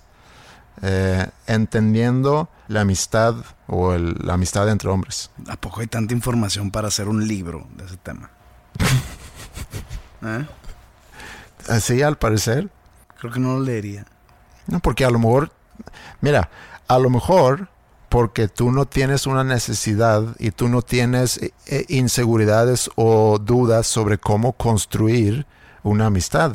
Speaker 4: eh, entendiendo la amistad o la amistad entre hombres.
Speaker 3: ¿A poco hay tanta información para hacer un libro de ese tema?
Speaker 4: ¿Eh? Así, al parecer.
Speaker 3: Creo que no lo leería.
Speaker 4: No, porque a lo mejor, mira, a lo mejor porque tú no tienes una necesidad y tú no tienes eh, inseguridades o dudas sobre cómo construir una amistad.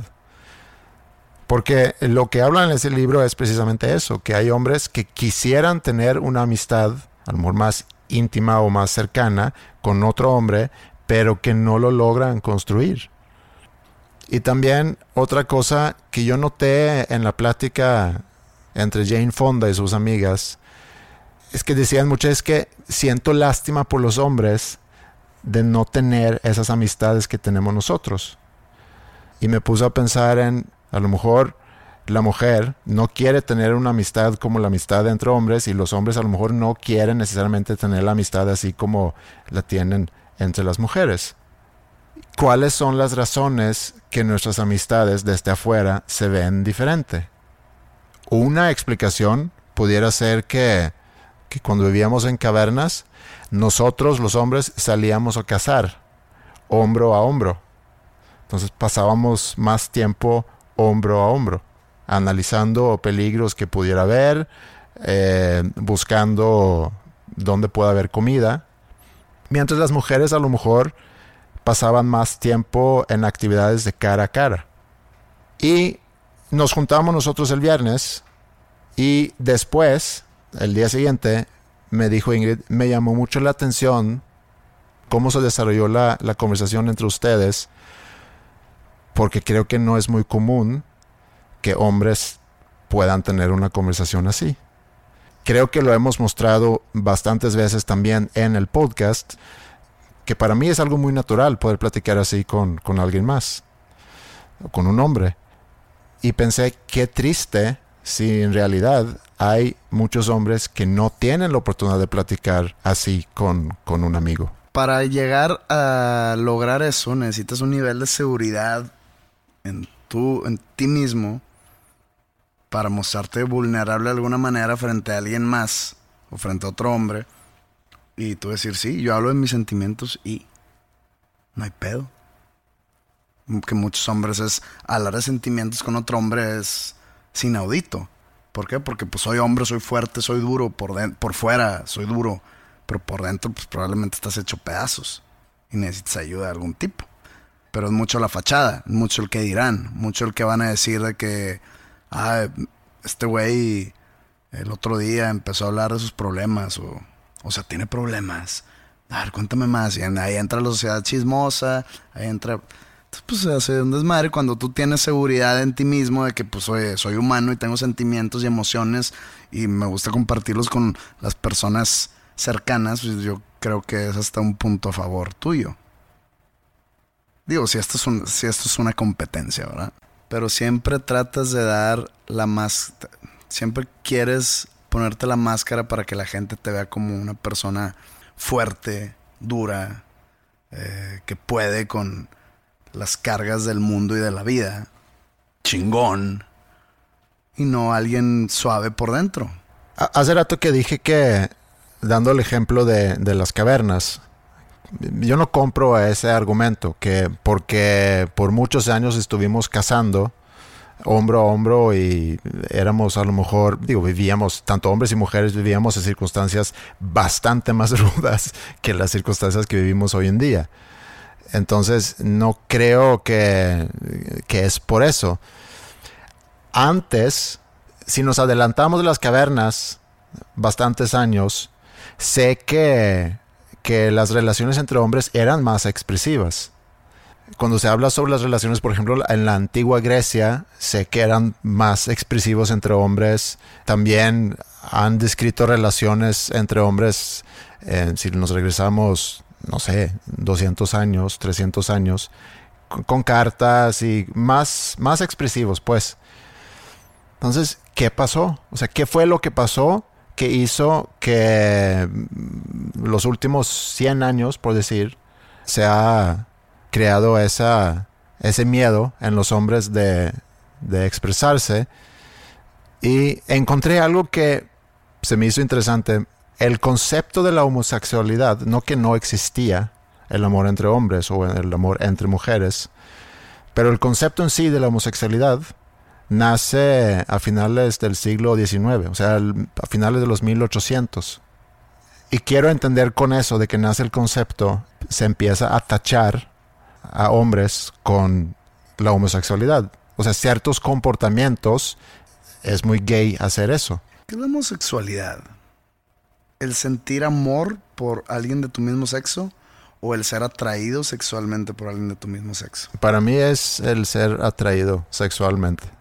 Speaker 4: Porque lo que habla en ese libro es precisamente eso, que hay hombres que quisieran tener una amistad, a lo mejor más íntima o más cercana, con otro hombre, pero que no lo logran construir. Y también otra cosa que yo noté en la plática entre Jane Fonda y sus amigas, es que decían muchas que siento lástima por los hombres de no tener esas amistades que tenemos nosotros. Y me puse a pensar en a lo mejor la mujer no quiere tener una amistad como la amistad entre hombres y los hombres a lo mejor no quieren necesariamente tener la amistad así como la tienen entre las mujeres. ¿Cuáles son las razones que nuestras amistades desde afuera se ven diferente? Una explicación pudiera ser que, que cuando vivíamos en cavernas, nosotros los hombres salíamos a cazar, hombro a hombro. Entonces pasábamos más tiempo hombro a hombro, analizando peligros que pudiera haber, eh, buscando dónde pueda haber comida, mientras las mujeres a lo mejor pasaban más tiempo en actividades de cara a cara. Y nos juntamos nosotros el viernes y después, el día siguiente, me dijo Ingrid, me llamó mucho la atención cómo se desarrolló la, la conversación entre ustedes porque creo que no es muy común que hombres puedan tener una conversación así. Creo que lo hemos mostrado bastantes veces también en el podcast, que para mí es algo muy natural poder platicar así con, con alguien más, con un hombre. Y pensé, qué triste si en realidad hay muchos hombres que no tienen la oportunidad de platicar así con, con un amigo.
Speaker 3: Para llegar a lograr eso necesitas un nivel de seguridad en, tú, en ti mismo para mostrarte vulnerable de alguna manera frente a alguien más o frente a otro hombre y tú decir, sí, yo hablo de mis sentimientos y no hay pedo. Que muchos hombres es hablar de sentimientos con otro hombre es inaudito. ¿Por qué? Porque pues soy hombre, soy fuerte, soy duro, por, por fuera soy duro, pero por dentro pues probablemente estás hecho pedazos y necesitas ayuda de algún tipo pero es mucho la fachada, mucho el que dirán, mucho el que van a decir de que, ah, este güey el otro día empezó a hablar de sus problemas, o, o sea, tiene problemas. A ver, cuéntame más. Y ahí entra la sociedad chismosa, ahí entra... pues se hace un desmadre cuando tú tienes seguridad en ti mismo de que pues oye, soy humano y tengo sentimientos y emociones y me gusta compartirlos con las personas cercanas, pues yo creo que es hasta un punto a favor tuyo. Digo, si esto es, un, si esto es una competencia, ¿verdad? Pero siempre tratas de dar la más... Siempre quieres ponerte la máscara para que la gente te vea como una persona fuerte, dura, eh, que puede con las cargas del mundo y de la vida. Chingón. Y no alguien suave por dentro.
Speaker 4: Hace rato que dije que, dando el ejemplo de, de las cavernas, yo no compro ese argumento, que porque por muchos años estuvimos cazando hombro a hombro y éramos a lo mejor, digo, vivíamos, tanto hombres y mujeres vivíamos en circunstancias bastante más rudas que las circunstancias que vivimos hoy en día. Entonces, no creo que, que es por eso. Antes, si nos adelantamos de las cavernas bastantes años, sé que, que las relaciones entre hombres eran más expresivas cuando se habla sobre las relaciones, por ejemplo, en la antigua Grecia, sé que eran más expresivos entre hombres. También han descrito relaciones entre hombres, eh, si nos regresamos, no sé, 200 años, 300 años, con, cartas y más, más expresivos, pues. Entonces, ¿qué pasó? O sea, ¿qué fue lo que pasó que hizo que los últimos 100 años, por decir, sea creado esa, ese miedo en los hombres de, de expresarse. Y encontré algo que se me hizo interesante. El concepto de la homosexualidad, no que no existía el amor entre hombres o el amor entre mujeres, pero el concepto en sí de la homosexualidad nace a finales del siglo XIX, o sea, a finales de los 1800. Y quiero entender con eso de que nace el concepto, se empieza a tachar a hombres con la homosexualidad. O sea, ciertos comportamientos es muy gay hacer eso.
Speaker 3: ¿Qué es la homosexualidad? ¿El sentir amor por alguien de tu mismo sexo o el ser atraído sexualmente por alguien de tu mismo sexo?
Speaker 4: Para mí es el ser atraído sexualmente.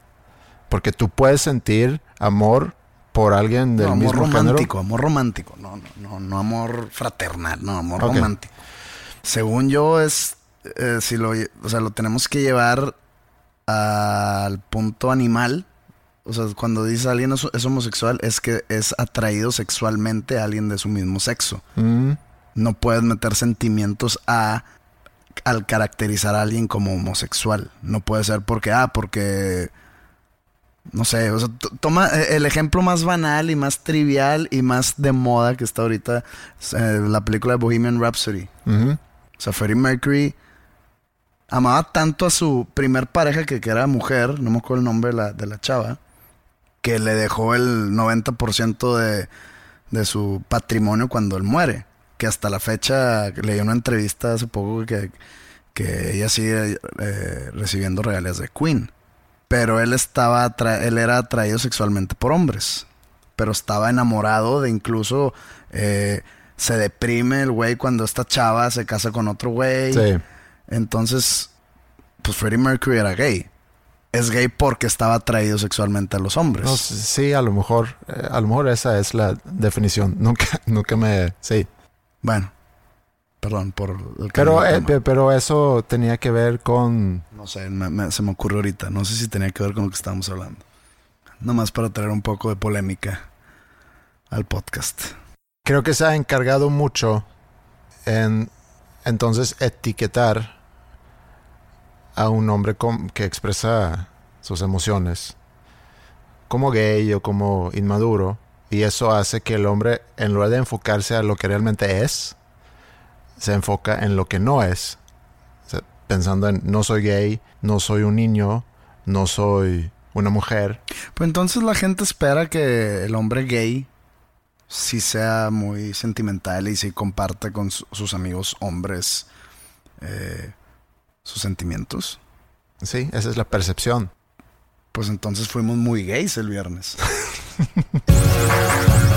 Speaker 4: Porque tú puedes sentir amor por alguien del
Speaker 3: no,
Speaker 4: amor
Speaker 3: romántico, amor romántico, no, no, no, no amor fraternal, no, amor romántico. Según yo es eh, si lo, o sea, lo tenemos que llevar al punto animal. O sea, cuando dice alguien es, homosexual, es que es atraído sexualmente a alguien de su mismo sexo.
Speaker 4: Mm.
Speaker 3: No puedes meter sentimientos a al caracterizar a alguien como homosexual. No puede ser porque, ah, porque. No sé, o sea, toma eh, el ejemplo más banal y más trivial y más de moda que está ahorita, eh, la película de Bohemian Rhapsody. O sea, Freddie Mercury amaba tanto a su primer pareja, que, que era mujer, no me acuerdo el nombre de la, de la chava, que le dejó el 90% de, de su patrimonio cuando él muere. Que hasta la fecha leí una entrevista hace poco que, que ella sigue eh, recibiendo regalías de Queen. Pero él estaba él era atraído sexualmente por hombres. Pero estaba enamorado de incluso eh, se deprime el güey cuando esta chava se casa con otro güey.
Speaker 4: Sí.
Speaker 3: Entonces, pues Freddie Mercury era gay. Es gay porque estaba atraído sexualmente a los hombres.
Speaker 4: sí, a lo mejor, eh, a lo mejor esa es la definición. Nunca, nunca me, sí.
Speaker 3: Bueno, perdón por el
Speaker 4: pero, eh, pero eso tenía que ver con.
Speaker 3: No sé, se me ocurrió ahorita. No sé si tenía que ver con lo que estábamos hablando. Nomás para traer un poco de polémica al podcast.
Speaker 4: Creo que se ha encargado mucho en entonces etiquetar a un hombre que expresa sus emociones como gay o como inmaduro y eso hace que el hombre en lugar de enfocarse a lo que realmente es se enfoca en lo que no es pensando en no soy gay no soy un niño no soy una mujer
Speaker 3: pues entonces la gente espera que el hombre gay sí sea muy sentimental y sí comparte con sus amigos hombres eh, sus sentimientos.
Speaker 4: Sí, esa es la percepción.
Speaker 3: Pues entonces fuimos muy gays el viernes.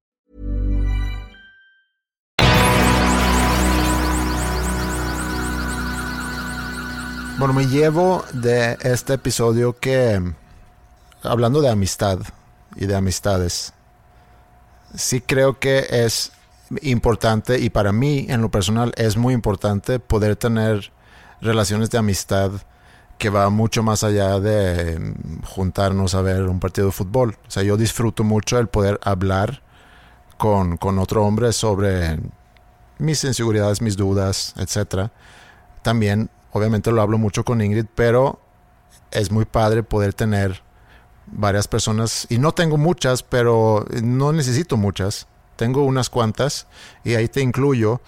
Speaker 4: Bueno, me llevo de este episodio que, hablando de amistad y de amistades, sí creo que es importante y para mí en lo personal es muy importante poder tener relaciones de amistad que va mucho más allá de mm, juntarnos a ver un partido de fútbol. O sea, yo disfruto mucho el poder hablar con, con otro hombre sobre mis inseguridades, mis dudas, etc. También, obviamente lo hablo mucho con Ingrid, pero es muy padre poder tener varias personas, y no tengo muchas, pero no necesito muchas. Tengo unas cuantas, y ahí te incluyo,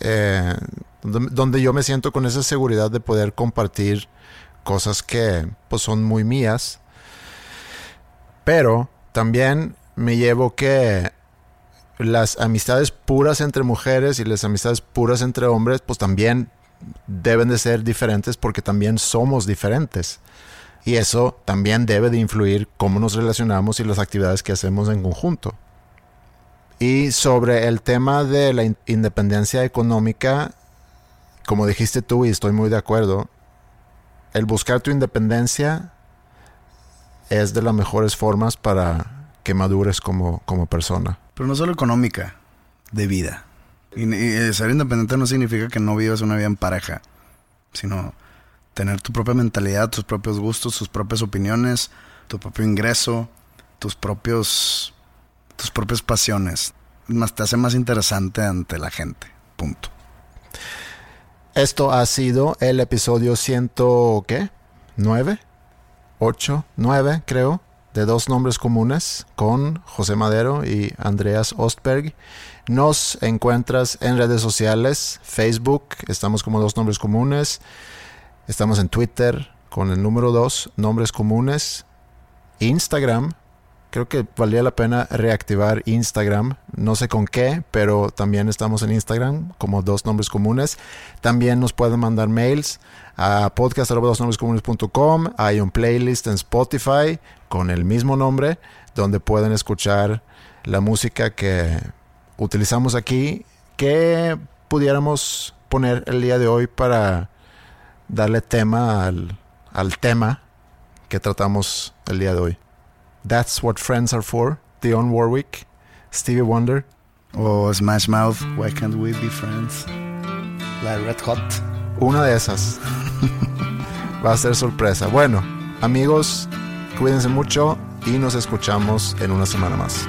Speaker 4: eh, donde, yo me siento con esa seguridad de poder compartir cosas que pues son muy mías. Pero también me llevo que las amistades puras entre mujeres y las amistades puras entre hombres pues también deben de ser diferentes porque también somos diferentes. Y eso también debe de influir cómo nos relacionamos y las actividades que hacemos en conjunto. Y sobre el tema de la in- independencia económica, como dijiste tú y estoy muy de acuerdo, el buscar tu independencia es de las mejores formas para que madures como, como persona.
Speaker 3: Pero no solo económica, de vida. Y, y ser independiente no significa que no vivas una vida en pareja, sino tener tu propia mentalidad, tus propios gustos, tus propias opiniones, tu propio ingreso, tus propios tus propias pasiones. Más te hace más interesante ante la gente. Punto.
Speaker 4: Esto ha sido el episodio ciento, ¿qué? ¿9? ¿8? ¿9 creo? De dos nombres comunes con José Madero y Andreas Ostberg. Nos encuentras en redes sociales, Facebook, estamos como dos nombres comunes. Estamos en Twitter con el número 2, nombres comunes. Instagram, creo que valía la pena reactivar Instagram. No sé con qué, pero también estamos en Instagram como dos nombres comunes. También nos pueden mandar mails a podcast.dosnombrescomunes.com. Hay un playlist en Spotify con el mismo nombre donde pueden escuchar la música que utilizamos aquí que pudiéramos poner el día de hoy para darle tema al, al tema que tratamos el día de hoy. That's What Friends Are For, Dionne Warwick, Stevie Wonder.
Speaker 3: O Smash Mouth, Why Can't We Be Friends? La de Red Hot.
Speaker 4: Una de esas. Va a ser sorpresa. Bueno, amigos, cuídense mucho y nos escuchamos en una semana más.